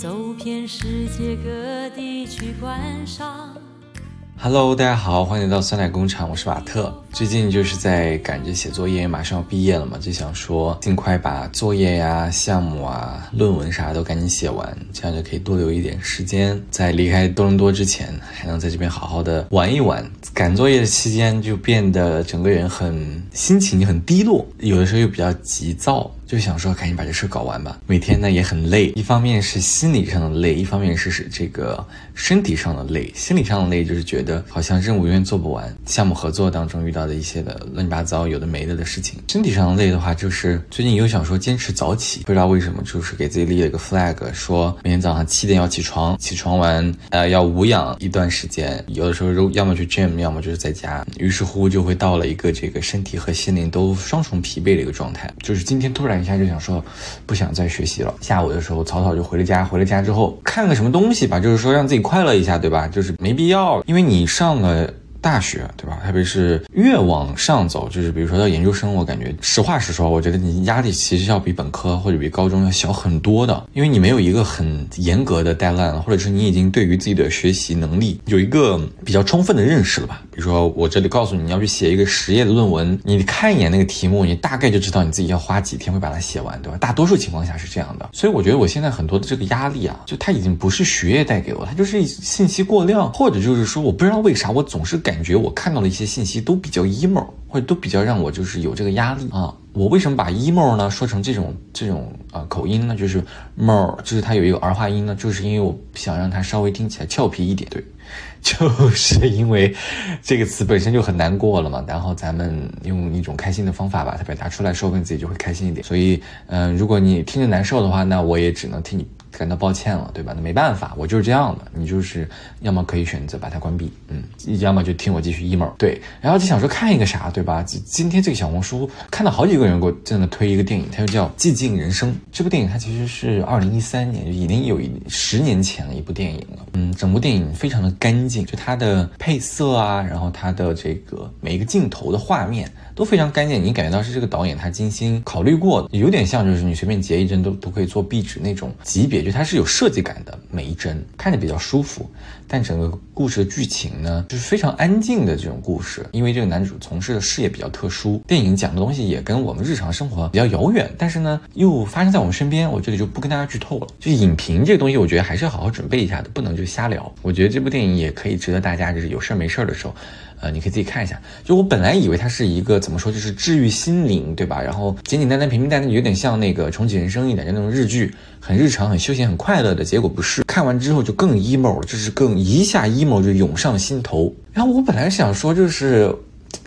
走遍世界各地去观赏。Hello，大家好，欢迎来到酸奶工厂，我是瓦特。最近就是在赶着写作业，马上要毕业了嘛，就想说尽快把作业呀、项目啊、论文啥都赶紧写完，这样就可以多留一点时间，在离开多伦多之前，还能在这边好好的玩一玩。赶作业的期间就变得整个人很心情很低落，有的时候又比较急躁。就想说赶紧把这事搞完吧。每天呢也很累，一方面是心理上的累，一方面是是这个身体上的累。心理上的累就是觉得好像任务永远做不完，项目合作当中遇到的一些的乱七八糟有的没的的事情。身体上的累的话，就是最近又想说坚持早起，不知道为什么，就是给自己立了一个 flag，说每天早上七点要起床，起床完呃要无氧一段时间，有的时候要么去 gym，要么就是在家。于是乎就会到了一个这个身体和心灵都双重疲惫的一个状态。就是今天突然。一下就想说，不想再学习了。下午的时候草草就回了家。回了家之后，看个什么东西吧，就是说让自己快乐一下，对吧？就是没必要，因为你上了。大学对吧？特别是越往上走，就是比如说到研究生，我感觉实话实说，我觉得你压力其实要比本科或者比高中要小很多的，因为你没有一个很严格的 deadline，或者是你已经对于自己的学习能力有一个比较充分的认识了吧？比如说我这里告诉你，你要去写一个十页的论文，你看一眼那个题目，你大概就知道你自己要花几天会把它写完，对吧？大多数情况下是这样的，所以我觉得我现在很多的这个压力啊，就它已经不是学业带给我，它就是信息过量，或者就是说我不知道为啥我总是感。感觉我看到的一些信息都比较 emo，或者都比较让我就是有这个压力啊。我为什么把 emo 呢说成这种这种啊口音呢？就是 more，就是它有一个儿化音呢，就是因为我想让它稍微听起来俏皮一点。对，就是因为这个词本身就很难过了嘛。然后咱们用一种开心的方法把它表达出来，说不定自己就会开心一点。所以，嗯，如果你听着难受的话，那我也只能替你。感到抱歉了，对吧？那没办法，我就是这样的。你就是要么可以选择把它关闭，嗯，要么就听我继续 emo。对，然后就想说看一个啥，对吧？今天这个小红书看到好几个人给我在那推一个电影，它就叫《寂静人生》。这部电影它其实是二零一三年，已经有一十年前的一部电影了。嗯，整部电影非常的干净，就它的配色啊，然后它的这个每一个镜头的画面。都非常干净，你感觉到是这个导演他精心考虑过的，有点像就是你随便截一帧都都可以做壁纸那种级别，就它是有设计感的，每一帧看着比较舒服。但整个故事的剧情呢，就是非常安静的这种故事，因为这个男主从事的事业比较特殊，电影讲的东西也跟我们日常生活比较遥远，但是呢又发生在我们身边，我这里就不跟大家剧透了。就影评这个东西，我觉得还是要好好准备一下的，不能就瞎聊。我觉得这部电影也可以值得大家就是有事儿没事儿的时候。呃，你可以自己看一下。就我本来以为它是一个怎么说，就是治愈心灵，对吧？然后简简单单、平平淡淡，有点像那个重启人生一点，就那种日剧，很日常、很休闲、很快乐的。结果不是，看完之后就更 emo 了，就是更一下 emo 就涌上心头。然后我本来想说，就是。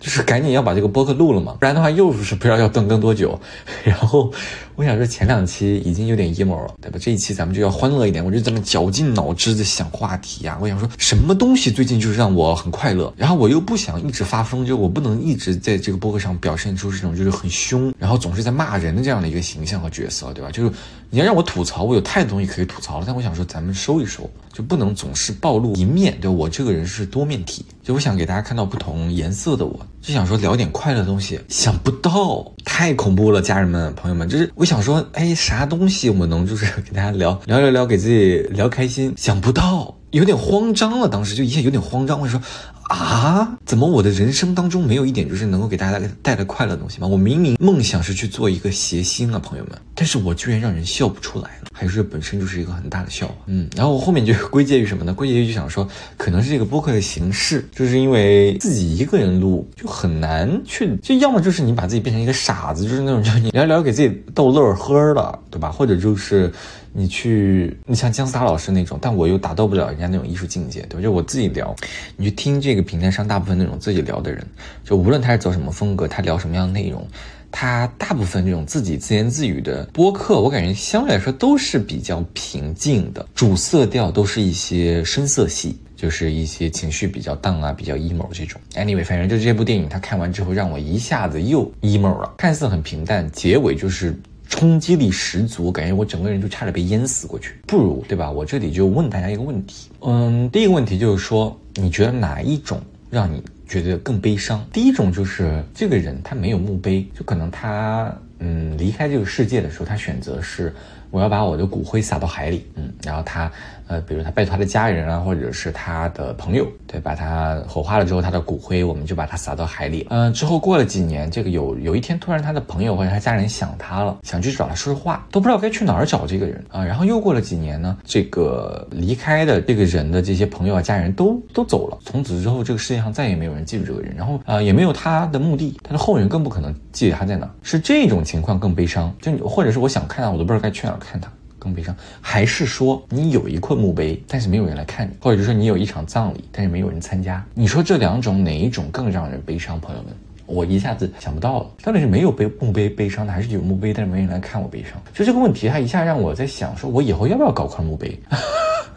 就是赶紧要把这个播客录了嘛，不然的话又是不知道要断更多久。然后我想说前两期已经有点 emo 了，对吧？这一期咱们就要欢乐一点，我就这么绞尽脑汁的想话题啊。我想说什么东西最近就是让我很快乐，然后我又不想一直发疯，就我不能一直在这个播客上表现出这种就是很凶，然后总是在骂人的这样的一个形象和角色，对吧？就是你要让我吐槽，我有太多东西可以吐槽了，但我想说咱们收一收。就不能总是暴露一面，对我这个人是多面体，就我想给大家看到不同颜色的我，就想说聊点快乐东西，想不到太恐怖了，家人们朋友们，就是我想说，哎，啥东西我能就是 给大家聊聊聊聊，给自己聊开心，想不到有点慌张了，当时就一下有点慌张，我说。啊，怎么我的人生当中没有一点就是能够给大家带来快乐的东西吗？我明明梦想是去做一个谐星啊，朋友们，但是我居然让人笑不出来了，还是本身就是一个很大的笑话。嗯，然后我后面就归结于什么呢？归结于就想说，可能是这个播客的形式，就是因为自己一个人录就很难去，就要么就是你把自己变成一个傻子，就是那种就你聊聊给自己逗乐儿呵的，对吧？或者就是。你去，你像姜思达老师那种，但我又达到不了人家那种艺术境界，对吧？就我自己聊，你去听这个平台上大部分那种自己聊的人，就无论他是走什么风格，他聊什么样的内容，他大部分这种自己自言自语的播客，我感觉相对来说都是比较平静的，主色调都是一些深色系，就是一些情绪比较荡啊，比较 emo 这种。Anyway，反正就这部电影，他看完之后让我一下子又 emo 了，看似很平淡，结尾就是。冲击力十足，感觉我整个人就差点被淹死过去。不如，对吧？我这里就问大家一个问题，嗯，第一个问题就是说，你觉得哪一种让你觉得更悲伤？第一种就是这个人他没有墓碑，就可能他嗯离开这个世界的时候，他选择是我要把我的骨灰撒到海里，嗯，然后他。呃，比如他拜托他的家人啊，或者是他的朋友，对，把他火化了之后，他的骨灰我们就把它撒到海里。嗯，之后过了几年，这个有有一天突然他的朋友或者他家人想他了，想去找他说说话，都不知道该去哪儿找这个人啊。然后又过了几年呢，这个离开的这个人的这些朋友啊家人都都走了，从此之后这个世界上再也没有人记住这个人，然后啊也没有他的墓地，他的后人更不可能记得他在哪。是这种情况更悲伤，就或者是我想看他，我都不知道该去哪儿看他。更悲伤，还是说你有一块墓碑，但是没有人来看你，或者是说你有一场葬礼，但是没有人参加？你说这两种哪一种更让人悲伤？朋友们，我一下子想不到了，到底是没有碑墓碑悲伤的，还是有墓碑但是没人来看我悲伤？就这个问题，它一下让我在想，说我以后要不要搞块墓碑？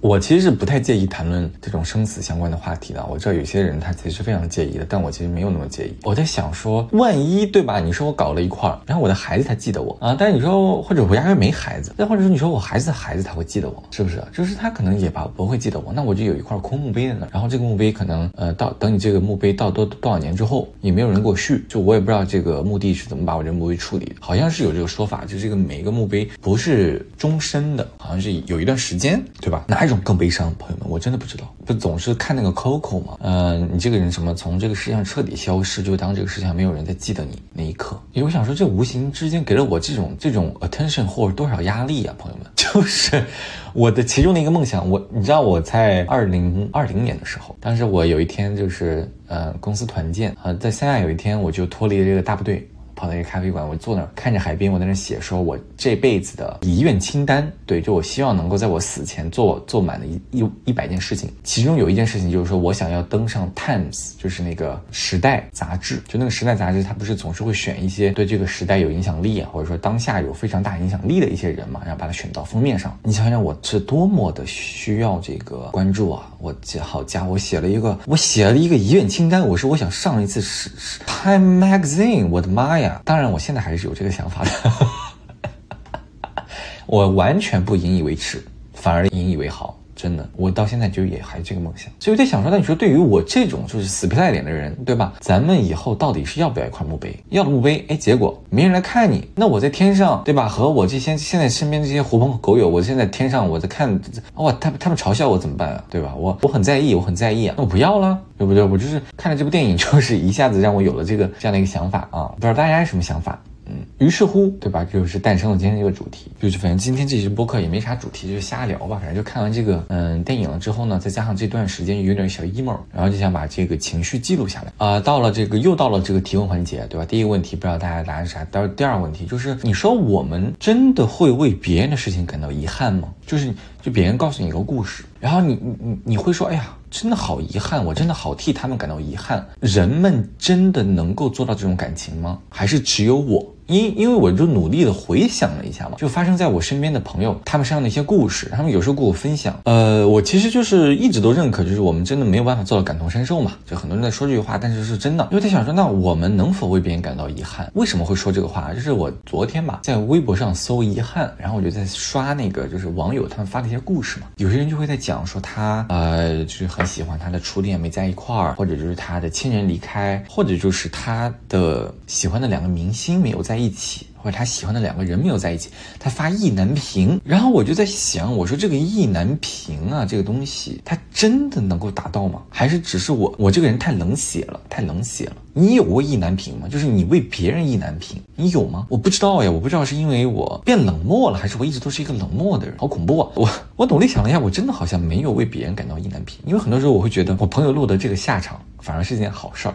我其实是不太介意谈论这种生死相关的话题的。我知道有些人他其实非常介意的，但我其实没有那么介意。我在想说，万一对吧？你说我搞了一块儿，然后我的孩子他记得我啊，但是你说或者我压根没孩子，再或者说你说我孩子的孩子他会记得我，是不是？就是他可能也把不会记得我，那我就有一块空墓碑在那，然后这个墓碑可能呃到等你这个墓碑到多多少年之后，也没有人给我续，就我也不知道这个墓地是怎么把我这墓碑处理的。好像是有这个说法，就这个每一个墓碑不是终身的，好像是有一段时间，对吧？哪一种更悲伤？朋友们，我真的不知道，不总是看那个 Coco 吗？嗯，你这个人什么从这个世界上彻底消失，就当这个世界上没有人在记得你那一刻。因为我想说，这无形之间给了我这种这种 attention 或者多少压力啊，朋友们，就是我的其中的一个梦想。我你知道我在二零二零年的时候，当时我有一天就是呃公司团建啊，在三亚有一天我就脱离了这个大部队。跑到一个咖啡馆，我坐那儿看着海边，我在那写，说我这辈子的遗愿清单。对，就我希望能够在我死前做做满的一一一百件事情。其中有一件事情就是说我想要登上 Times，就是那个时代杂志。就那个时代杂志，它不是总是会选一些对这个时代有影响力啊，或者说当下有非常大影响力的一些人嘛，然后把它选到封面上。你想想，我是多么的需要这个关注啊！我好家伙，我写了一个，我写了一个遗愿清单。我说我想上一次是 Time Magazine，我的妈呀！当然，我现在还是有这个想法的，我完全不引以为耻，反而引以为豪。真的，我到现在就也还这个梦想，所以我在想说，那你说对于我这种就是死皮赖脸的人，对吧？咱们以后到底是要不要一块墓碑？要墓碑，哎，结果没人来看你，那我在天上，对吧？和我这些现在身边这些狐朋狗友，我现在天上我在看，哇，他他们嘲笑我怎么办啊？对吧？我我很在意，我很在意啊，那我不要了，对不对？我就是看了这部电影，就是一下子让我有了这个这样的一个想法啊，不知道大家是什么想法？嗯，于是乎，对吧？就是诞生了今天这个主题，就是反正今天这期播客也没啥主题，就是瞎聊吧。反正就看完这个嗯电影了之后呢，再加上这段时间有点小 emo，然后就想把这个情绪记录下来啊。到了这个又到了这个提问环节，对吧？第一个问题不知道大家答案是啥。到第二个问题就是，你说我们真的会为别人的事情感到遗憾吗？就是就别人告诉你一个故事，然后你你你你会说，哎呀。真的好遗憾，我真的好替他们感到遗憾。人们真的能够做到这种感情吗？还是只有我？因因为我就努力的回想了一下嘛，就发生在我身边的朋友他们身上的一些故事，他们有时候跟我分享。呃，我其实就是一直都认可，就是我们真的没有办法做到感同身受嘛。就很多人在说这句话，但是是真的。因为他想说，那我们能否为别人感到遗憾？为什么会说这个话？就是我昨天吧，在微博上搜遗憾，然后我就在刷那个就是网友他们发的一些故事嘛。有些人就会在讲说他呃，就是很。喜欢他的初恋没在一块儿，或者就是他的亲人离开，或者就是他的喜欢的两个明星没有在在一起。或者他喜欢的两个人没有在一起，他发意难平，然后我就在想，我说这个意难平啊，这个东西，它真的能够达到吗？还是只是我我这个人太冷血了，太冷血了？你有过意难平吗？就是你为别人意难平，你有吗？我不知道呀，我不知道是因为我变冷漠了，还是我一直都是一个冷漠的人，好恐怖啊！我我努力想了一下，我真的好像没有为别人感到意难平，因为很多时候我会觉得我朋友落得这个下场。反而是件好事儿，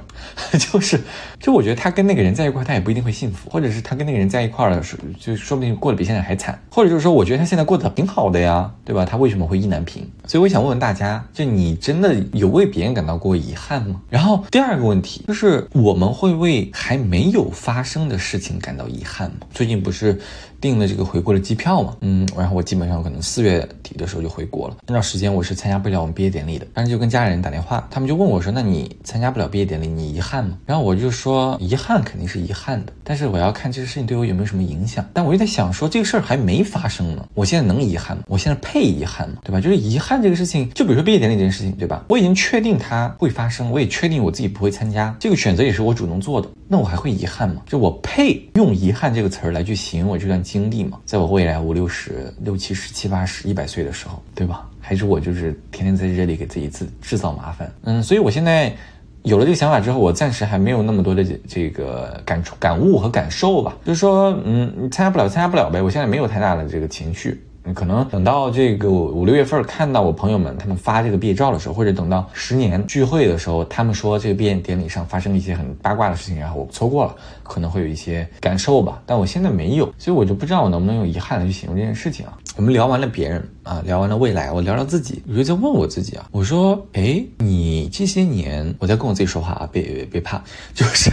就是，就我觉得他跟那个人在一块，他也不一定会幸福，或者是他跟那个人在一块儿了，就说不定过得比现在还惨，或者就是说，我觉得他现在过得挺好的呀，对吧？他为什么会意难平？所以我想问问大家，就你真的有为别人感到过遗憾吗？然后第二个问题就是，我们会为还没有发生的事情感到遗憾吗？最近不是。订了这个回国的机票嘛，嗯，然后我基本上可能四月底的时候就回国了。按照时间我是参加不了我们毕业典礼的，当时就跟家里人打电话，他们就问我说：“那你参加不了毕业典礼，你遗憾吗？”然后我就说：“遗憾肯定是遗憾的，但是我要看这个事情对我有没有什么影响。”但我就在想说，这个事儿还没发生呢，我现在能遗憾吗？我现在配遗憾吗？对吧？就是遗憾这个事情，就比如说毕业典礼这件事情，对吧？我已经确定它会发生，我也确定我自己不会参加，这个选择也是我主动做的，那我还会遗憾吗？就我配用遗憾这个词儿来去形容我这段。经历嘛？在我未来五六十、六七十、七八十、一百岁的时候，对吧？还是我就是天天在这里给自己制制造麻烦？嗯，所以我现在有了这个想法之后，我暂时还没有那么多的这个感触、感悟和感受吧。就是说，嗯，你参加不了，参加不了呗。我现在没有太大的这个情绪。可能等到这个五六月份看到我朋友们他们发这个毕业照的时候，或者等到十年聚会的时候，他们说这个毕业典礼上发生了一些很八卦的事情，然后我错过了，可能会有一些感受吧。但我现在没有，所以我就不知道我能不能用遗憾来去形容这件事情啊。我们聊完了别人啊，聊完了未来，我聊聊自己，我就在问我自己啊，我说，哎，你这些年，我在跟我自己说话啊，别别别怕，就是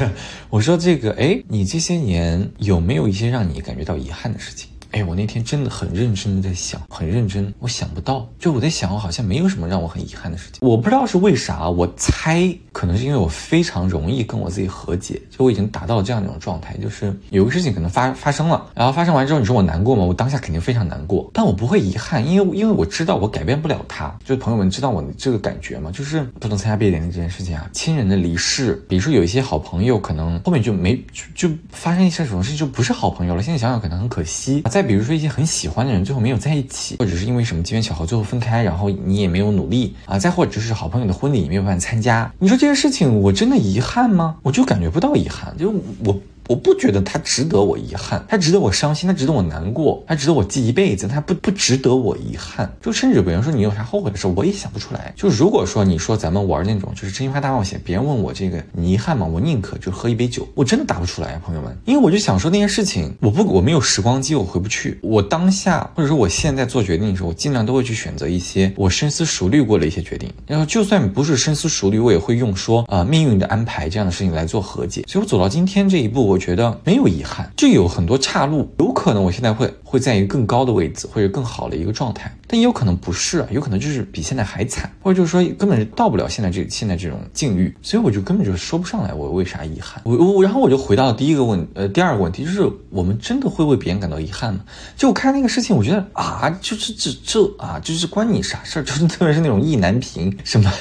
我说这个，哎，你这些年有没有一些让你感觉到遗憾的事情？哎，我那天真的很认真的在想，很认真，我想不到，就我在想，我好像没有什么让我很遗憾的事情。我不知道是为啥，我猜可能是因为我非常容易跟我自己和解，就我已经达到了这样一种状态，就是有个事情可能发发生了，然后发生完之后，你说我难过吗？我当下肯定非常难过，但我不会遗憾，因为因为我知道我改变不了他。就是朋友们知道我这个感觉吗？就是不能参加毕业典礼这件事情啊，亲人的离世，比如说有一些好朋友，可能后面就没就就发生一些什么事情，就不是好朋友了。现在想想可能很可惜。再比如说一些很喜欢的人，最后没有在一起，或者是因为什么机缘巧合最后分开，然后你也没有努力啊。再或者是好朋友的婚礼也没有办法参加，你说这些事情我真的遗憾吗？我就感觉不到遗憾，就我。我不觉得他值得我遗憾，他值得我伤心，他值得我难过，他值得我记一辈子，他不不值得我遗憾。就甚至有人说你有啥后悔的事，我也想不出来。就如果说你说咱们玩那种就是真心话大冒险，别人问我这个你遗憾吗？我宁可就喝一杯酒，我真的答不出来，朋友们，因为我就想说那件事情，我不我没有时光机，我回不去。我当下或者说我现在做决定的时候，我尽量都会去选择一些我深思熟虑过的一些决定。然后就算不是深思熟虑，我也会用说啊命运的安排这样的事情来做和解。所以我走到今天这一步，我觉得没有遗。憾，就有很多岔路，有可能我现在会会在一个更高的位置，或者更好的一个状态，但也有可能不是，有可能就是比现在还惨，或者就是说根本到不了现在这现在这种境遇，所以我就根本就说不上来我为啥遗憾。我我然后我就回到第一个问呃第二个问题，就是我们真的会为别人感到遗憾吗？就我看那个事情，我觉得啊，就是这这啊，就是关你啥事儿？就是特别是那种意难平，什么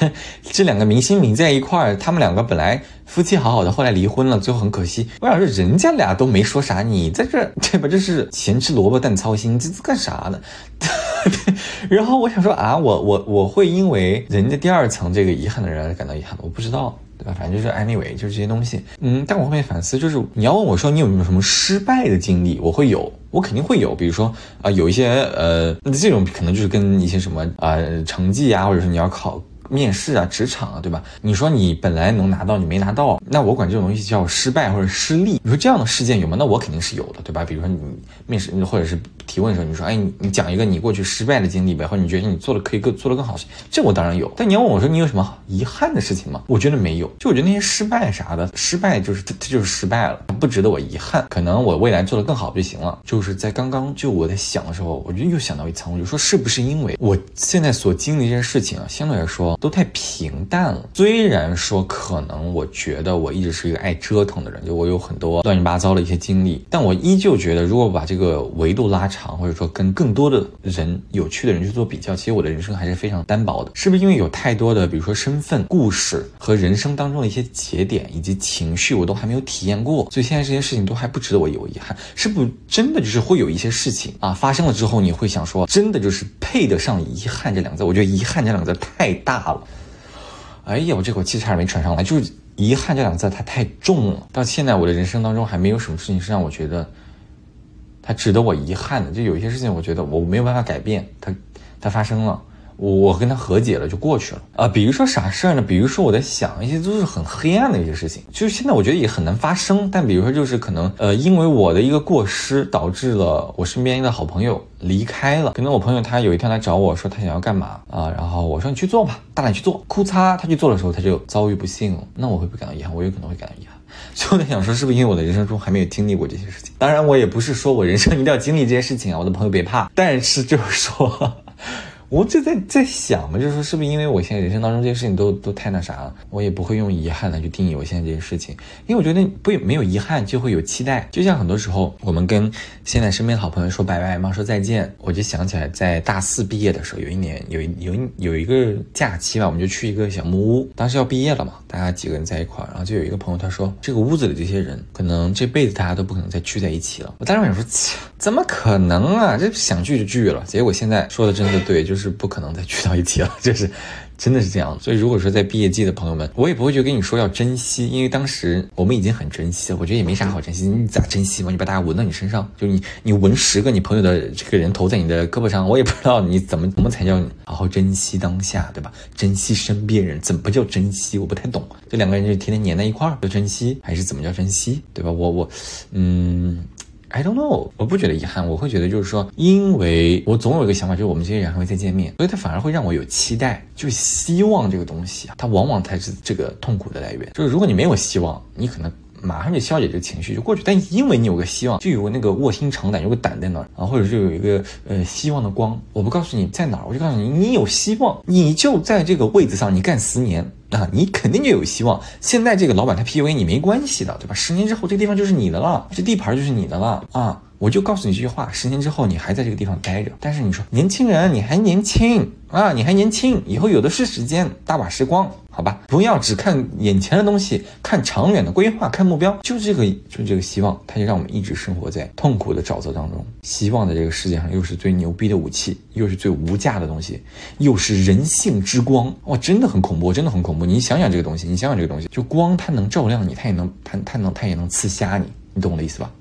这两个明星明在一块儿，他们两个本来。夫妻好好的，后来离婚了，最后很可惜。我想说，人家俩都没说啥，你在这 对吧？这是咸吃萝卜淡操心，这是干啥呢？然后我想说啊，我我我会因为人家第二层这个遗憾的人而感到遗憾，我不知道，对吧？反正就是 anyway，就是这些东西。嗯，但我后面反思，就是你要问我说你有没有什么失败的经历，我会有，我肯定会有。比如说啊，有一些呃，这种可能就是跟一些什么啊成绩啊，或者是你要考。面试啊，职场啊，对吧？你说你本来能拿到，你没拿到，那我管这种东西叫失败或者失利。你说这样的事件有吗？那我肯定是有的，对吧？比如说你面试或者是提问的时候，你说，哎，你你讲一个你过去失败的经历呗，或者你觉得你做的可以更做的更好，这我当然有。但你要问我说你有什么遗憾的事情吗？我觉得没有。就我觉得那些失败啥的，失败就是它就是失败了，不值得我遗憾。可能我未来做的更好就行了。就是在刚刚就我在想的时候，我就又想到一层，我就说是不是因为我现在所经历这件事情啊，相对来说。都太平淡了。虽然说可能我觉得我一直是一个爱折腾的人，就我有很多乱七八糟的一些经历，但我依旧觉得，如果把这个维度拉长，或者说跟更多的人有趣的人去做比较，其实我的人生还是非常单薄的。是不是因为有太多的，比如说身份、故事和人生当中的一些节点以及情绪，我都还没有体验过，所以现在这些事情都还不值得我有遗憾？是不真的就是会有一些事情啊发生了之后，你会想说，真的就是配得上遗憾这两个字？我觉得遗憾这两个字太大。了哎呀，我这口气差点没喘上来，就是遗憾这两个字，它太重了。到现在我的人生当中，还没有什么事情是让我觉得它值得我遗憾的。就有一些事情，我觉得我没有办法改变，它它发生了。我我跟他和解了就过去了啊，比如说啥事儿呢？比如说我在想一些都是很黑暗的一些事情，就是现在我觉得也很难发生。但比如说就是可能呃，因为我的一个过失导致了我身边一个好朋友离开了。可能我朋友他有一天来找我说他想要干嘛啊，然后我说你去做吧，大胆去做。哭嚓，他去做的时候他就遭遇不幸了。那我会不会感到遗憾？我有可能会感到遗憾。就在想说，是不是因为我的人生中还没有经历过这些事情？当然，我也不是说我人生一定要经历这些事情啊，我的朋友别怕。但是就是说。我就在在想嘛，就是说是不是因为我现在人生当中这些事情都都太那啥了，我也不会用遗憾来去定义我现在这些事情，因为我觉得不没有遗憾就会有期待，就像很多时候我们跟现在身边的好朋友说拜拜嘛，说再见，我就想起来在大四毕业的时候，有一年有有有一个假期吧，我们就去一个小木屋，当时要毕业了嘛，大家几个人在一块儿，然后就有一个朋友他说，这个屋子里这些人可能这辈子大家都不可能再聚在一起了。我当时想说，怎么可能啊？这想聚就聚了。结果现在说的真的对，就是是不可能再聚到一起了，就是真的是这样。所以如果说在毕业季的朋友们，我也不会去跟你说要珍惜，因为当时我们已经很珍惜了。我觉得也没啥好珍惜，你咋珍惜嘛？你把大家纹到你身上，就你你纹十个你朋友的这个人头在你的胳膊上，我也不知道你怎么怎么才叫好好珍惜当下，对吧？珍惜身边人，怎么叫珍惜？我不太懂。这两个人就天天黏在一块儿，叫珍惜还是怎么叫珍惜，对吧？我我嗯。I don't know，我不觉得遗憾，我会觉得就是说，因为我总有一个想法，就是我们这些人还会再见面，所以它反而会让我有期待，就希望这个东西啊，它往往才是这个痛苦的来源。就是如果你没有希望，你可能马上就消解这个情绪就过去，但因为你有个希望，就有那个卧薪尝胆，有个胆在那儿啊，或者是有一个呃希望的光，我不告诉你在哪儿，我就告诉你，你有希望，你就在这个位子上，你干十年。啊，你肯定就有希望。现在这个老板他 PUA 你没关系的，对吧？十年之后这地方就是你的了，这地盘就是你的了啊！我就告诉你这句话：十年之后你还在这个地方待着。但是你说年轻人，你还年轻啊，你还年轻，以后有的是时间，大把时光。好吧，不要只看眼前的东西，看长远的规划，看目标，就这个，就这个希望，它就让我们一直生活在痛苦的沼泽当中。希望在这个世界上又是最牛逼的武器，又是最无价的东西，又是人性之光。哇，真的很恐怖，真的很恐怖。你想想这个东西，你想想这个东西，就光它能照亮你，它也能，它它能，它也能刺瞎你，你懂我的意思吧？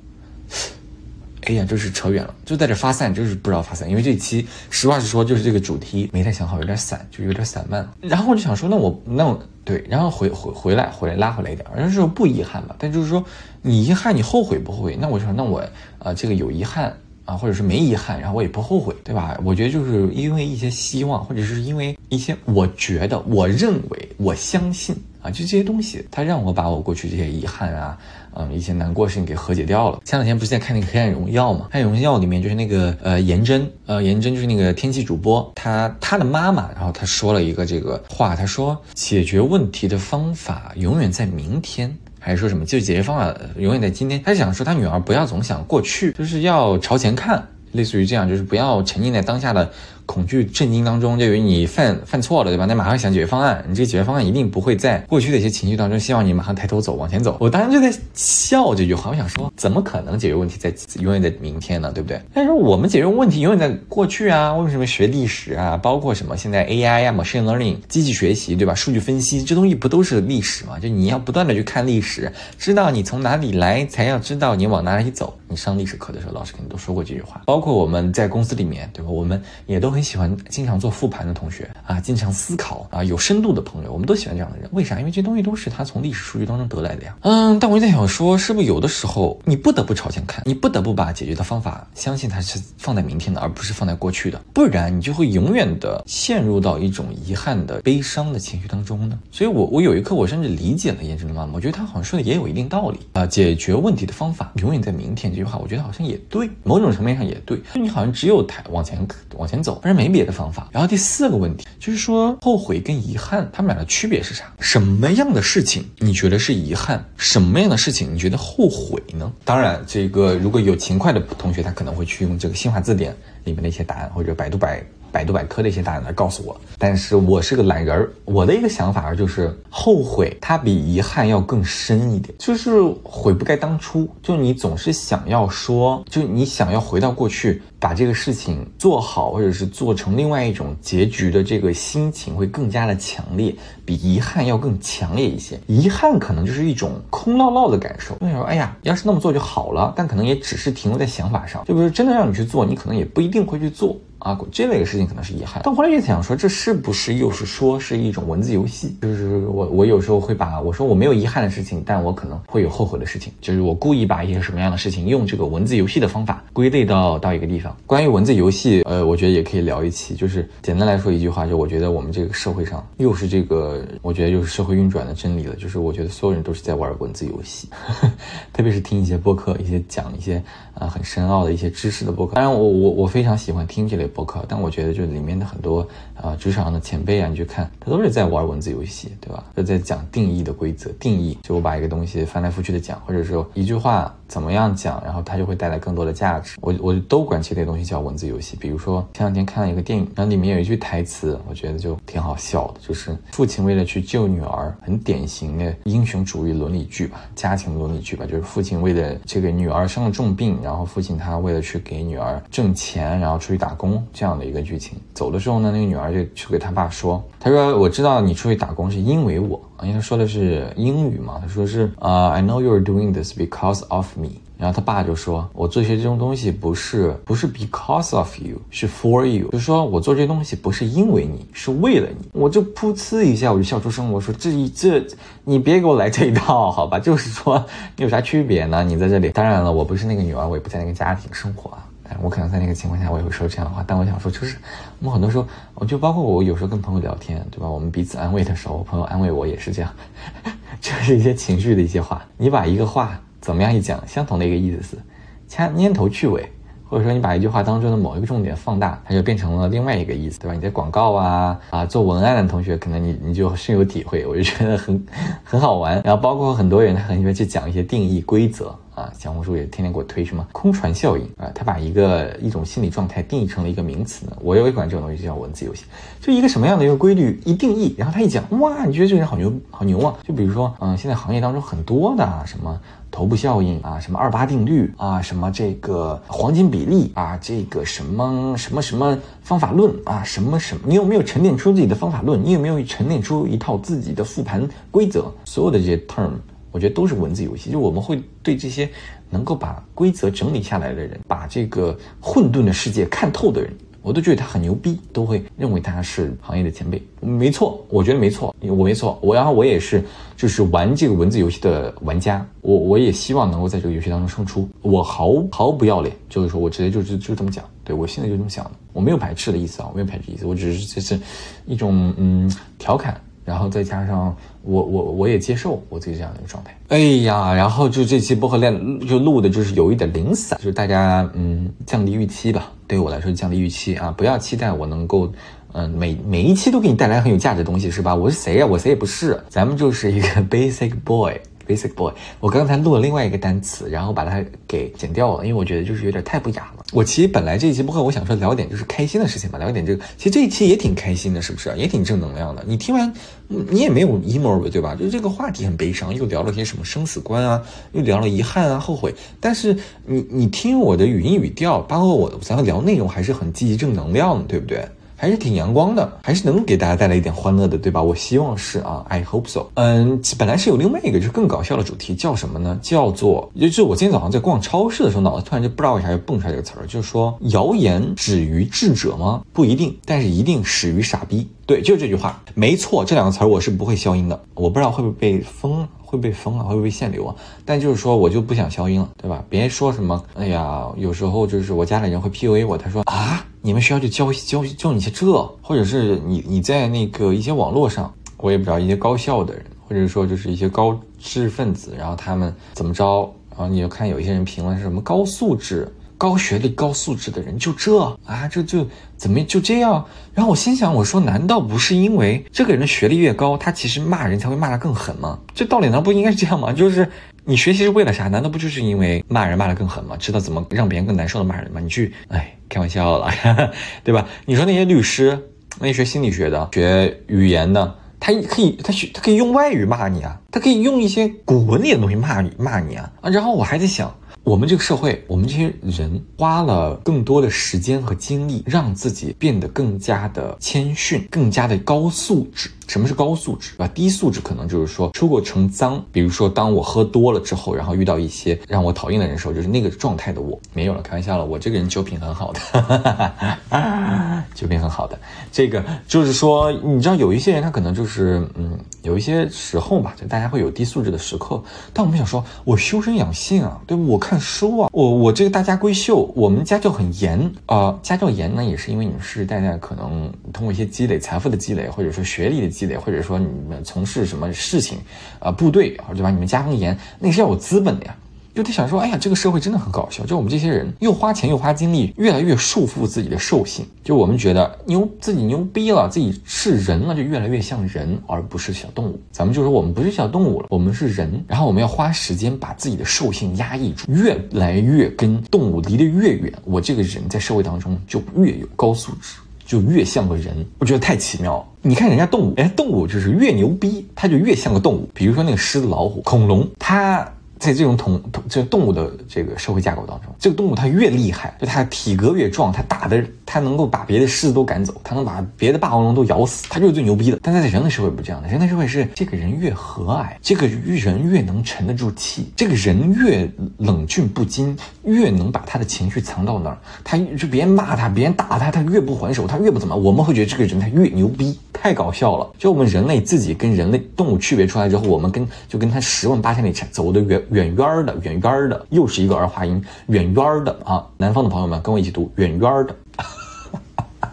哎呀，就是扯远了，就在这发散，就是不知道发散。因为这期实话实说，就是这个主题没太想好，有点散，就有点散漫。然后我就想说，那我那我对，然后回回回来回来拉回来一点，而是说不遗憾吧。但就是说，你遗憾，你后悔不后悔？那我就说，那我呃这个有遗憾啊，或者是没遗憾，然后我也不后悔，对吧？我觉得就是因为一些希望，或者是因为一些我觉得、我认为、我相信。啊，就这些东西，它让我把我过去这些遗憾啊，嗯，一些难过事情给和解掉了。前两天不是在看那个《黑暗荣耀》嘛，《黑暗荣耀》里面就是那个呃颜真，呃颜真就是那个天气主播，他他的妈妈，然后他说了一个这个话，他说解决问题的方法永远在明天，还是说什么就解决方法永远在今天？他想说他女儿不要总想过去，就是要朝前看，类似于这样，就是不要沉浸在当下的。恐惧、震惊当中，就以为你犯犯错了，对吧？那马上想解决方案，你这个解决方案一定不会在过去的一些情绪当中，希望你马上抬头走，往前走。我当时就在笑这句话，我想说，怎么可能解决问题在永远在明天呢？对不对？但是我们解决问题永远在过去啊！为什么学历史啊？包括什么现在 AI 啊、machine learning、机器学习，对吧？数据分析这东西不都是历史吗？就你要不断的去看历史，知道你从哪里来，才要知道你往哪里走。你上历史课的时候，老师肯定都说过这句话。包括我们在公司里面，对吧？我们也都。很喜欢经常做复盘的同学啊，经常思考啊，有深度的朋友，我们都喜欢这样的人。为啥？因为这东西都是他从历史数据当中得来的呀。嗯，但我在想说，是不是有的时候你不得不朝前看，你不得不把解决的方法相信它是放在明天的，而不是放在过去的，不然你就会永远的陷入到一种遗憾的悲伤的情绪当中呢。所以，我我有一刻我甚至理解了严真的妈妈，我觉得她好像说的也有一定道理啊。解决问题的方法永远在明天这句话，我觉得好像也对，某种层面上也对。就你好像只有抬往前往前走。不然没别的方法。然后第四个问题就是说，后悔跟遗憾他们俩的区别是啥？什么样的事情你觉得是遗憾？什么样的事情你觉得后悔呢？当然，这个如果有勤快的同学，他可能会去用这个新华字典里面的一些答案，或者百度百。百度百科的一些答案来告诉我，但是我是个懒人儿，我的一个想法就是后悔，它比遗憾要更深一点，就是悔不该当初，就你总是想要说，就你想要回到过去，把这个事情做好，或者是做成另外一种结局的这个心情会更加的强烈，比遗憾要更强烈一些。遗憾可能就是一种空落落的感受，那时候？哎呀，要是那么做就好了，但可能也只是停留在想法上，就比如真的让你去做，你可能也不一定会去做。啊，这类的事情可能是遗憾，但后来又想说，这是不是又是说是一种文字游戏？就是我我有时候会把我说我没有遗憾的事情，但我可能会有后悔的事情，就是我故意把一些什么样的事情用这个文字游戏的方法归类到到一个地方。关于文字游戏，呃，我觉得也可以聊一期。就是简单来说一句话，就我觉得我们这个社会上又是这个，我觉得又是社会运转的真理了。就是我觉得所有人都是在玩文字游戏，特别是听一些播客，一些讲一些啊很深奥的一些知识的播客。当然，我我我非常喜欢听这类。博客，但我觉得就里面的很多啊职场上的前辈啊，你去看，他都是在玩文字游戏，对吧？都在讲定义的规则，定义就我把一个东西翻来覆去的讲，或者说一句话怎么样讲，然后它就会带来更多的价值。我我都管这类东西叫文字游戏。比如说前两天看了一个电影，然后里面有一句台词，我觉得就挺好笑的，就是父亲为了去救女儿，很典型的英雄主义伦理剧吧，家庭伦理剧吧，就是父亲为了这个女儿生了重病，然后父亲他为了去给女儿挣钱，然后出去打工这样的一个剧情。走的时候呢，那个女儿就去给他爸说，他说我知道你出去打工是因为我，因为他说的是英语嘛，他说是啊，I know you're doing this because of me。然后他爸就说：“我做些这种东西不是不是 because of you，是 for you，就是说我做这些东西不是因为你，是为了你。”我就噗呲一下，我就笑出声。我说：“这一这，你别给我来这一套，好吧？就是说你有啥区别呢？你在这里，当然了，我不是那个女儿，我也不在那个家庭生活啊。我可能在那个情况下，我也会说这样的话。但我想说，就是我们很多时候，我就包括我有时候跟朋友聊天，对吧？我们彼此安慰的时候，我朋友安慰我也是这样，就是一些情绪的一些话。你把一个话。怎么样一讲，相同的一个意思，掐拈头去尾，或者说你把一句话当中的某一个重点放大，它就变成了另外一个意思，对吧？你在广告啊啊做文案的同学，可能你你就深有体会，我就觉得很很好玩。然后包括很多人，他很喜欢去讲一些定义规则啊，小红书也天天给我推什么空船效应啊，他把一个一种心理状态定义成了一个名词呢。我有一款这种东西叫文字游戏，就一个什么样的一个规律一定义，然后他一讲，哇，你觉得这个人好牛好牛啊？就比如说，嗯，现在行业当中很多的什么。头部效应啊，什么二八定律啊，什么这个黄金比例啊，这个什么什么什么方法论啊，什么什么，你有没有沉淀出自己的方法论？你有没有沉淀出一套自己的复盘规则？所有的这些 term，我觉得都是文字游戏，就我们会对这些能够把规则整理下来的人，把这个混沌的世界看透的人。我都觉得他很牛逼，都会认为他是行业的前辈。没错，我觉得没错，我没错。我然后我也是，就是玩这个文字游戏的玩家。我我也希望能够在这个游戏当中胜出。我毫毫不要脸，就是说我直接就就就这么讲。对我现在就这么想的，我没有排斥的意思啊，我没有排斥意思，我只是这是一种嗯调侃。然后再加上我我我也接受我自己这样的一个状态。哎呀，然后就这期播客练就录的就是有一点零散，就是大家嗯降低预期吧。对我来说降低预期啊，不要期待我能够嗯每每一期都给你带来很有价值的东西是吧？我是谁呀？我谁也不是，咱们就是一个 basic boy。Basic boy，我刚才录了另外一个单词，然后把它给剪掉了，因为我觉得就是有点太不雅。我其实本来这一期播客我想说聊点就是开心的事情嘛，聊点这个，其实这一期也挺开心的，是不是？也挺正能量的。你听完，你也没有 emo 对吧？就这个话题很悲伤，又聊了些什么生死观啊，又聊了遗憾啊、后悔。但是你你听我的语音语调，包括我咱们聊内容，还是很积极正能量的，对不对？还是挺阳光的，还是能给大家带来一点欢乐的，对吧？我希望是啊，I hope so。嗯，本来是有另外一个就是更搞笑的主题，叫什么呢？叫做，也就是我今天早上在逛超市的时候，脑子突然就不知道为啥就蹦出来这个词儿，就是说，谣言止于智者吗？不一定，但是一定始于傻逼。对，就是这句话，没错。这两个词儿我是不会消音的，我不知道会不会被封，会被封啊，会被限流啊？但就是说，我就不想消音了，对吧？别说什么，哎呀，有时候就是我家里人会 PUA 我，他说啊。你们学校就教教教你些这，或者是你你在那个一些网络上，我也不知道一些高校的人，或者说就是一些高知识分子，然后他们怎么着，然后你就看有一些人评论是什么高素质、高学历、高素质的人就这啊，这就怎么就这样？然后我心想，我说难道不是因为这个人的学历越高，他其实骂人才会骂得更狠吗？这道理难道不应该是这样吗？就是。你学习是为了啥？难道不就是因为骂人骂得更狠吗？知道怎么让别人更难受的骂人吗？你去，哎，开玩笑了，对吧？你说那些律师，那些学心理学的、学语言的，他可以，他学，他可以用外语骂你啊，他可以用一些古文里的东西骂你，骂你啊啊！然后我还在想。我们这个社会，我们这些人花了更多的时间和精力，让自己变得更加的谦逊，更加的高素质。什么是高素质？啊，低素质可能就是说出过成脏。比如说，当我喝多了之后，然后遇到一些让我讨厌的人时候，就是那个状态的我没有了。开玩笑了，我这个人酒品很好的，酒品很好的。这个就是说，你知道有一些人他可能就是嗯，有一些时候吧，就大家会有低素质的时刻。但我们想说，我修身养性啊，对不我看。书啊，我我这个大家闺秀，我们家教很严啊。家教严呢，也是因为你们世世代代可能通过一些积累、财富的积累，或者说学历的积累，或者说你们从事什么事情，啊，部队啊，对吧？你们家风严，那是要有资本的呀。就得想说，哎呀，这个社会真的很搞笑，就我们这些人又花钱又花精力，越来越束缚自己的兽性。就我们觉得牛自己牛逼了，自己是人了，就越来越像人，而不是小动物。咱们就说我们不是小动物了，我们是人。然后我们要花时间把自己的兽性压抑住，越来越跟动物离得越远，我这个人在社会当中就越有高素质。就越像个人，我觉得太奇妙了。你看人家动物，哎，动物就是越牛逼，它就越像个动物。比如说那个狮子、老虎、恐龙，它。在这种统统这动物的这个社会架构当中，这个动物它越厉害，就它体格越壮，它打的它能够把别的狮子都赶走，它能把别的霸王龙都咬死，它就是最牛逼的。但在人类社会不这样的，人类社会是这个人越和蔼，这个人越能沉得住气，这个人越冷峻不惊，越能把他的情绪藏到那儿，他就别人骂他，别人打他，他越不还手，他越不怎么，我们会觉得这个人他越牛逼，太搞笑了。就我们人类自己跟人类动物区别出来之后，我们跟就跟他十万八千里走的远。远远的，远远的，又是一个儿化音，远远的啊！南方的朋友们跟我一起读，远远的。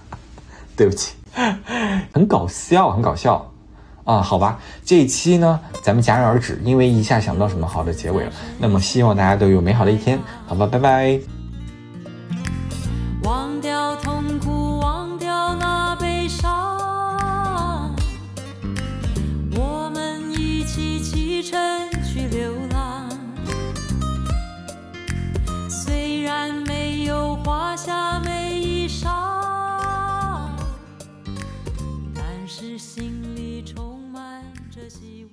对不起，很搞笑，很搞笑啊！好吧，这一期呢，咱们戛然而止，因为一下想不到什么好的结尾了。那么，希望大家都有美好的一天，好吧，拜拜。忘掉痛苦，忘掉那下每一裳，但是心里充满着希望。